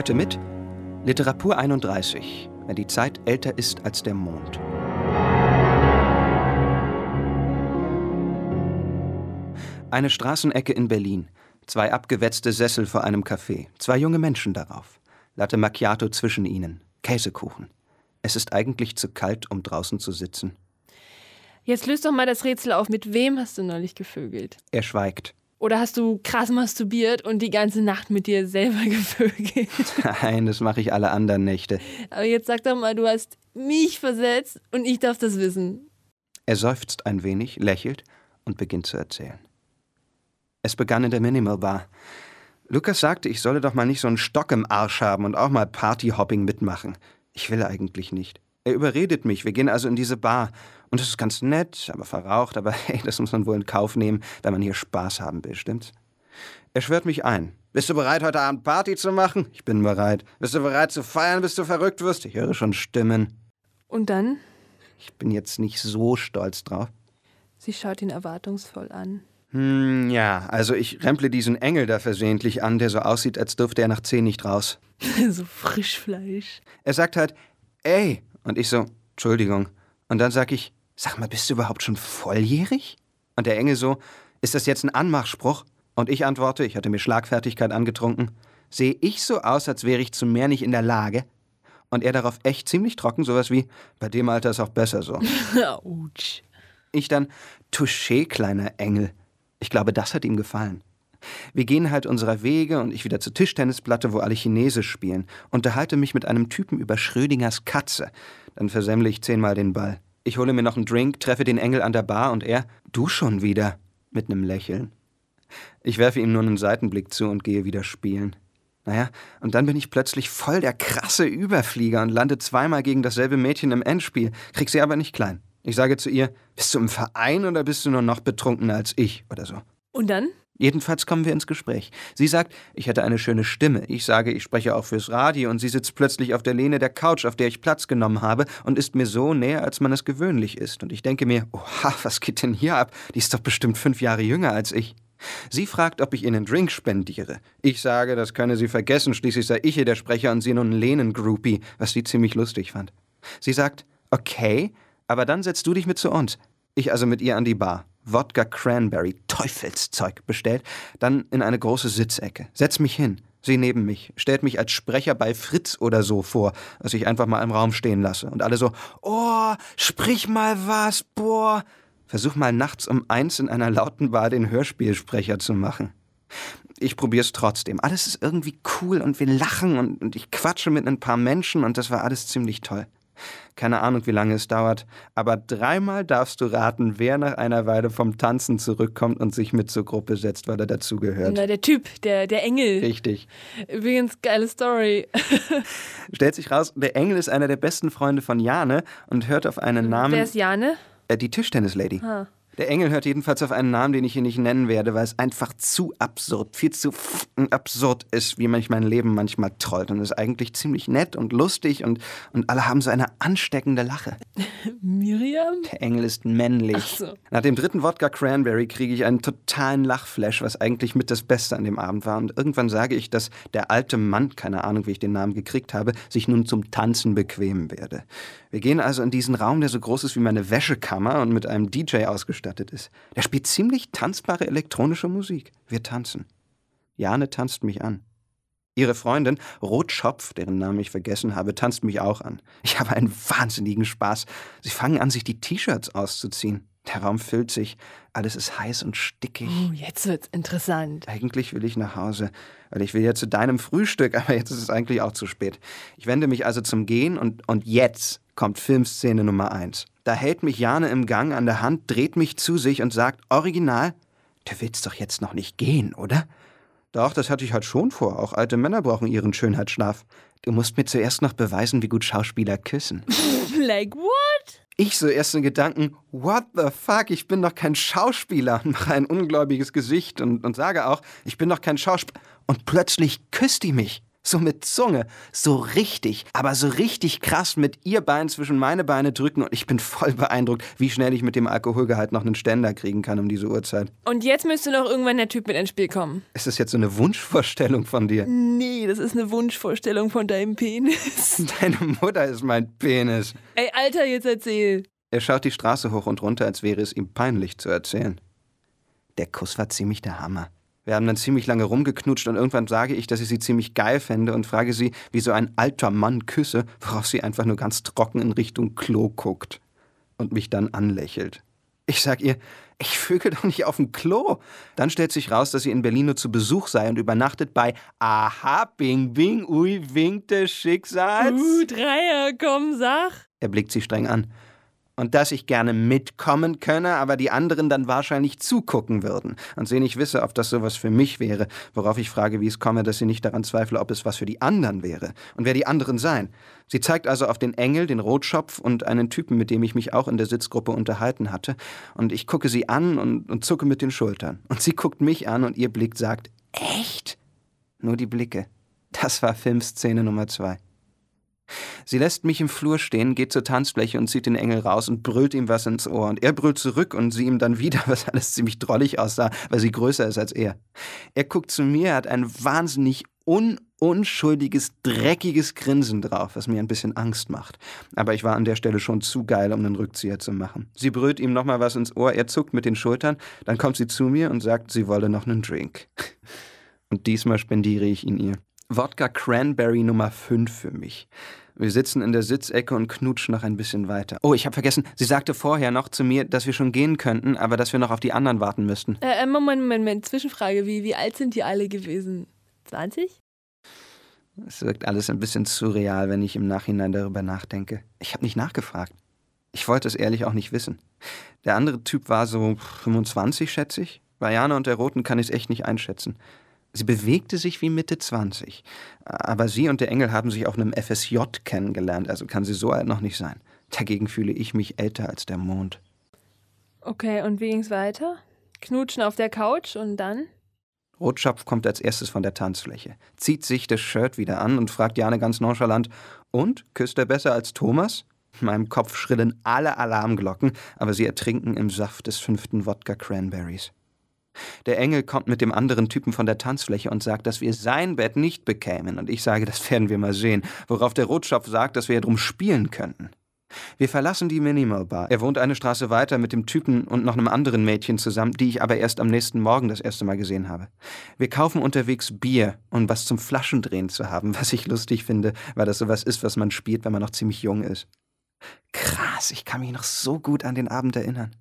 Heute mit Literatur 31, wenn die Zeit älter ist als der Mond. Eine Straßenecke in Berlin. Zwei abgewetzte Sessel vor einem Café. Zwei junge Menschen darauf. Latte Macchiato zwischen ihnen. Käsekuchen. Es ist eigentlich zu kalt, um draußen zu sitzen. Jetzt löst doch mal das Rätsel auf. Mit wem hast du neulich gevögelt? Er schweigt. Oder hast du krass masturbiert und die ganze Nacht mit dir selber gevögelt? Nein, das mache ich alle anderen Nächte. Aber jetzt sag doch mal, du hast mich versetzt und ich darf das wissen. Er seufzt ein wenig, lächelt und beginnt zu erzählen. Es begann in der Minimal Bar. Lukas sagte, ich solle doch mal nicht so einen Stock im Arsch haben und auch mal Partyhopping mitmachen. Ich will eigentlich nicht. Er überredet mich, wir gehen also in diese Bar. Und es ist ganz nett, aber verraucht, aber hey, das muss man wohl in Kauf nehmen, wenn man hier Spaß haben will, stimmt's? Er schwört mich ein. Bist du bereit, heute Abend Party zu machen? Ich bin bereit. Bist du bereit zu feiern, bis du verrückt wirst? Ich höre schon Stimmen. Und dann? Ich bin jetzt nicht so stolz drauf. Sie schaut ihn erwartungsvoll an. Hm, ja, also ich remple diesen Engel da versehentlich an, der so aussieht, als dürfte er nach zehn nicht raus. so Frischfleisch. Er sagt halt, ey. Und ich so, Entschuldigung. Und dann sag ich, sag mal, bist du überhaupt schon volljährig? Und der Engel so, ist das jetzt ein Anmachspruch? Und ich antworte, ich hatte mir Schlagfertigkeit angetrunken, sehe ich so aus, als wäre ich zu mehr nicht in der Lage? Und er darauf echt ziemlich trocken, sowas wie, bei dem Alter ist auch besser so. Autsch. Ich dann, Touché, kleiner Engel. Ich glaube, das hat ihm gefallen. Wir gehen halt unserer Wege und ich wieder zur Tischtennisplatte, wo alle Chinesisch spielen, unterhalte mich mit einem Typen über Schrödingers Katze. Dann versemmle ich zehnmal den Ball. Ich hole mir noch einen Drink, treffe den Engel an der Bar und er, du schon wieder, mit einem Lächeln. Ich werfe ihm nur einen Seitenblick zu und gehe wieder spielen. Naja, und dann bin ich plötzlich voll der krasse Überflieger und lande zweimal gegen dasselbe Mädchen im Endspiel, krieg sie aber nicht klein. Ich sage zu ihr, bist du im Verein oder bist du nur noch betrunkener als ich oder so? Und dann? Jedenfalls kommen wir ins Gespräch. Sie sagt, ich hätte eine schöne Stimme. Ich sage, ich spreche auch fürs Radio und sie sitzt plötzlich auf der Lehne der Couch, auf der ich Platz genommen habe und ist mir so näher, als man es gewöhnlich ist. Und ich denke mir, oha, was geht denn hier ab? Die ist doch bestimmt fünf Jahre jünger als ich. Sie fragt, ob ich ihnen einen Drink spendiere. Ich sage, das könne sie vergessen, schließlich sei ich hier der Sprecher und sie nun Lehnen-Groupie, was sie ziemlich lustig fand. Sie sagt, okay, aber dann setzt du dich mit zu uns. Ich also mit ihr an die Bar. Wodka Cranberry, Teufelszeug bestellt, dann in eine große Sitzecke. Setz mich hin. Sie neben mich, stellt mich als Sprecher bei Fritz oder so vor, was ich einfach mal im Raum stehen lasse. Und alle so, oh, sprich mal was, boah. Versuch mal nachts um eins in einer lauten Bar den Hörspielsprecher zu machen. Ich probier's trotzdem. Alles ist irgendwie cool und wir lachen und, und ich quatsche mit ein paar Menschen und das war alles ziemlich toll. Keine Ahnung, wie lange es dauert, aber dreimal darfst du raten, wer nach einer Weile vom Tanzen zurückkommt und sich mit zur Gruppe setzt, weil er dazugehört. Na, der Typ, der, der Engel. Richtig. Übrigens, geile Story. Stellt sich raus, der Engel ist einer der besten Freunde von Jane und hört auf einen Namen. Wer ist Jane? Äh, die Tischtennislady. Ah. Der Engel hört jedenfalls auf einen Namen, den ich hier nicht nennen werde, weil es einfach zu absurd, viel zu absurd ist, wie mich mein Leben manchmal trollt. Und es ist eigentlich ziemlich nett und lustig und, und alle haben so eine ansteckende Lache. Miriam? Der Engel ist männlich. So. Nach dem dritten Wodka Cranberry kriege ich einen totalen Lachflash, was eigentlich mit das Beste an dem Abend war. Und irgendwann sage ich, dass der alte Mann, keine Ahnung, wie ich den Namen gekriegt habe, sich nun zum Tanzen bequemen werde. Wir gehen also in diesen Raum, der so groß ist wie meine Wäschekammer und mit einem DJ ausgestattet ist. Der spielt ziemlich tanzbare elektronische Musik. Wir tanzen. Jane tanzt mich an. Ihre Freundin, Rotschopf, deren Namen ich vergessen habe, tanzt mich auch an. Ich habe einen wahnsinnigen Spaß. Sie fangen an, sich die T-Shirts auszuziehen. Der Raum füllt sich. Alles ist heiß und stickig. Oh, jetzt wird's interessant. Eigentlich will ich nach Hause, weil ich will ja zu deinem Frühstück, aber jetzt ist es eigentlich auch zu spät. Ich wende mich also zum Gehen und, und jetzt kommt Filmszene Nummer eins. Da hält mich Jane im Gang an der Hand, dreht mich zu sich und sagt, original, du willst doch jetzt noch nicht gehen, oder? Doch, das hatte ich halt schon vor. Auch alte Männer brauchen ihren Schönheitsschlaf. Du musst mir zuerst noch beweisen, wie gut Schauspieler küssen. like what? Ich so erst in Gedanken, what the fuck, ich bin doch kein Schauspieler und mache ein ungläubiges Gesicht und, und sage auch, ich bin doch kein Schauspieler. Und plötzlich küsst die mich. So mit Zunge, so richtig, aber so richtig krass mit ihr Bein zwischen meine Beine drücken und ich bin voll beeindruckt, wie schnell ich mit dem Alkoholgehalt noch einen Ständer kriegen kann um diese Uhrzeit. Und jetzt müsste noch irgendwann der Typ mit ins Spiel kommen. Ist das jetzt so eine Wunschvorstellung von dir? Nee, das ist eine Wunschvorstellung von deinem Penis. Deine Mutter ist mein Penis. Ey, Alter, jetzt erzähl. Er schaut die Straße hoch und runter, als wäre es ihm peinlich zu erzählen. Der Kuss war ziemlich der Hammer. Wir haben dann ziemlich lange rumgeknutscht und irgendwann sage ich, dass ich sie ziemlich geil fände und frage sie, wie so ein alter Mann küsse, worauf sie einfach nur ganz trocken in Richtung Klo guckt und mich dann anlächelt. Ich sag ihr, ich vögel doch nicht auf dem Klo. Dann stellt sich raus, dass sie in Berlin nur zu Besuch sei und übernachtet bei Aha, Bing Bing, ui, Wink des Schicksals. Uh, Dreier, komm, sag. Er blickt sie streng an und dass ich gerne mitkommen könne, aber die anderen dann wahrscheinlich zugucken würden und sie nicht wisse, ob das sowas für mich wäre, worauf ich frage, wie es komme, dass sie nicht daran zweifle, ob es was für die anderen wäre und wer die anderen seien. Sie zeigt also auf den Engel, den Rotschopf und einen Typen, mit dem ich mich auch in der Sitzgruppe unterhalten hatte, und ich gucke sie an und, und zucke mit den Schultern. Und sie guckt mich an und ihr Blick sagt, echt? Nur die Blicke. Das war Filmszene Nummer zwei. Sie lässt mich im Flur stehen, geht zur Tanzfläche und zieht den Engel raus und brüllt ihm was ins Ohr. Und er brüllt zurück und sie ihm dann wieder, was alles ziemlich drollig aussah, weil sie größer ist als er. Er guckt zu mir, hat ein wahnsinnig un unschuldiges, dreckiges Grinsen drauf, was mir ein bisschen Angst macht. Aber ich war an der Stelle schon zu geil, um einen Rückzieher zu machen. Sie brüllt ihm nochmal was ins Ohr, er zuckt mit den Schultern, dann kommt sie zu mir und sagt, sie wolle noch einen Drink. Und diesmal spendiere ich ihn ihr. Wodka Cranberry Nummer 5 für mich. Wir sitzen in der Sitzecke und knutschen noch ein bisschen weiter. Oh, ich habe vergessen, sie sagte vorher noch zu mir, dass wir schon gehen könnten, aber dass wir noch auf die anderen warten müssten. Äh, äh Moment, Moment, Moment. Zwischenfrage. Wie, wie alt sind die alle gewesen? 20? Es wirkt alles ein bisschen surreal, wenn ich im Nachhinein darüber nachdenke. Ich habe nicht nachgefragt. Ich wollte es ehrlich auch nicht wissen. Der andere Typ war so 25, schätze ich. Bei Jana und der Roten kann ich es echt nicht einschätzen. Sie bewegte sich wie Mitte 20. Aber sie und der Engel haben sich auf einem FSJ kennengelernt, also kann sie so alt noch nicht sein. Dagegen fühle ich mich älter als der Mond. Okay, und wie ging's weiter? Knutschen auf der Couch und dann? Rotschopf kommt als erstes von der Tanzfläche, zieht sich das Shirt wieder an und fragt Jane ganz nonchalant: Und? Küsst er besser als Thomas? In meinem Kopf schrillen alle Alarmglocken, aber sie ertrinken im Saft des fünften Wodka Cranberries. Der Engel kommt mit dem anderen Typen von der Tanzfläche und sagt, dass wir sein Bett nicht bekämen. Und ich sage, das werden wir mal sehen. Worauf der Rotschopf sagt, dass wir ja drum spielen könnten. Wir verlassen die Minimal Bar. Er wohnt eine Straße weiter mit dem Typen und noch einem anderen Mädchen zusammen, die ich aber erst am nächsten Morgen das erste Mal gesehen habe. Wir kaufen unterwegs Bier, um was zum Flaschendrehen zu haben, was ich lustig finde, weil das sowas ist, was man spielt, wenn man noch ziemlich jung ist. Krass, ich kann mich noch so gut an den Abend erinnern.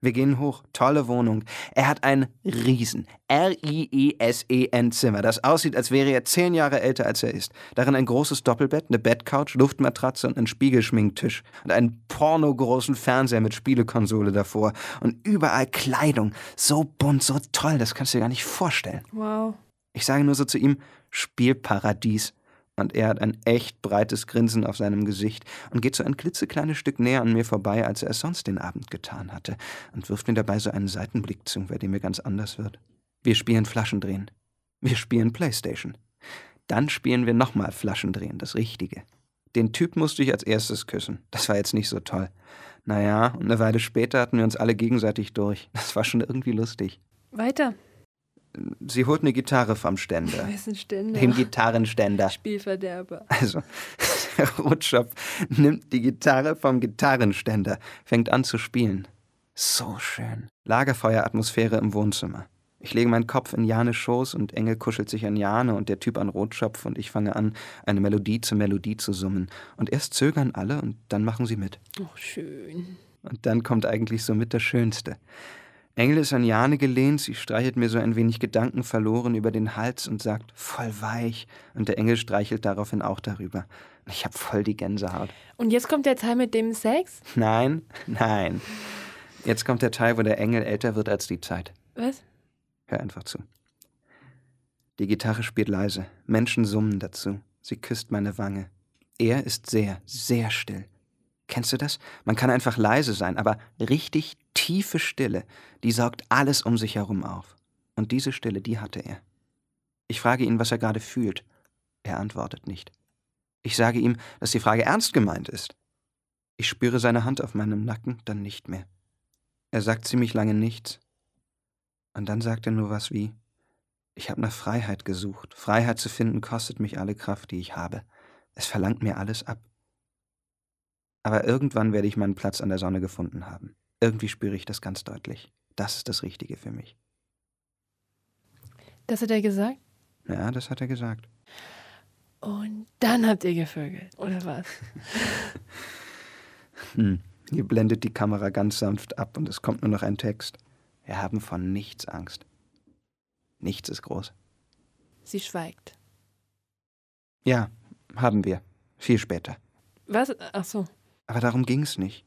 Wir gehen hoch. Tolle Wohnung. Er hat ein Riesen, R-I-E-S-E-N Zimmer, das aussieht, als wäre er zehn Jahre älter, als er ist. Darin ein großes Doppelbett, eine Bettcouch, Luftmatratze und ein Spiegelschminktisch und einen pornogroßen Fernseher mit Spielekonsole davor und überall Kleidung. So bunt, so toll, das kannst du dir gar nicht vorstellen. Wow. Ich sage nur so zu ihm, Spielparadies und er hat ein echt breites Grinsen auf seinem Gesicht und geht so ein klitzekleines Stück näher an mir vorbei, als er es sonst den Abend getan hatte, und wirft mir dabei so einen Seitenblick zu, bei dem mir ganz anders wird. Wir spielen Flaschendrehen. Wir spielen Playstation. Dann spielen wir nochmal Flaschendrehen, das Richtige. Den Typ musste ich als erstes küssen. Das war jetzt nicht so toll. Naja, und eine Weile später hatten wir uns alle gegenseitig durch. Das war schon irgendwie lustig. Weiter. Sie holt eine Gitarre vom Ständer. Ein Ständer? Den Gitarrenständer. Spielverderber. Also, der Rotschopf nimmt die Gitarre vom Gitarrenständer, fängt an zu spielen. So schön. Lagerfeueratmosphäre im Wohnzimmer. Ich lege meinen Kopf in Janes Schoß und Engel kuschelt sich an Jane und der Typ an Rotschopf und ich fange an, eine Melodie zur Melodie zu summen. Und erst zögern alle und dann machen sie mit. Oh, schön. Und dann kommt eigentlich so mit das Schönste. Engel ist an Jane gelehnt, sie streichelt mir so ein wenig Gedanken verloren über den Hals und sagt, voll weich. Und der Engel streichelt daraufhin auch darüber. Ich hab voll die Gänsehaut. Und jetzt kommt der Teil mit dem Sex? Nein, nein. Jetzt kommt der Teil, wo der Engel älter wird als die Zeit. Was? Hör einfach zu. Die Gitarre spielt leise. Menschen summen dazu. Sie küsst meine Wange. Er ist sehr, sehr still. Kennst du das? Man kann einfach leise sein, aber richtig tiefe Stille, die saugt alles um sich herum auf. Und diese Stille, die hatte er. Ich frage ihn, was er gerade fühlt. Er antwortet nicht. Ich sage ihm, dass die Frage ernst gemeint ist. Ich spüre seine Hand auf meinem Nacken, dann nicht mehr. Er sagt ziemlich lange nichts. Und dann sagt er nur was wie, ich habe nach Freiheit gesucht. Freiheit zu finden kostet mich alle Kraft, die ich habe. Es verlangt mir alles ab. Aber irgendwann werde ich meinen Platz an der Sonne gefunden haben. Irgendwie spüre ich das ganz deutlich. Das ist das Richtige für mich. Das hat er gesagt? Ja, das hat er gesagt. Und dann habt ihr gevögelt, oder was? hm. Hier blendet die Kamera ganz sanft ab und es kommt nur noch ein Text. Wir haben von nichts Angst. Nichts ist groß. Sie schweigt. Ja, haben wir. Viel später. Was? Ach so. Aber darum ging es nicht.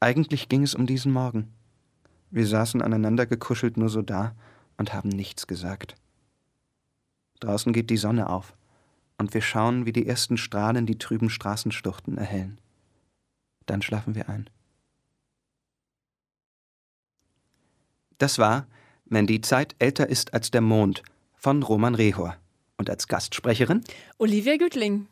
Eigentlich ging es um diesen Morgen. Wir saßen aneinander gekuschelt nur so da und haben nichts gesagt. Draußen geht die Sonne auf und wir schauen, wie die ersten Strahlen die trüben Straßenstuchten erhellen. Dann schlafen wir ein. Das war Wenn die Zeit älter ist als der Mond von Roman Rehor und als Gastsprecherin Olivia Gütling.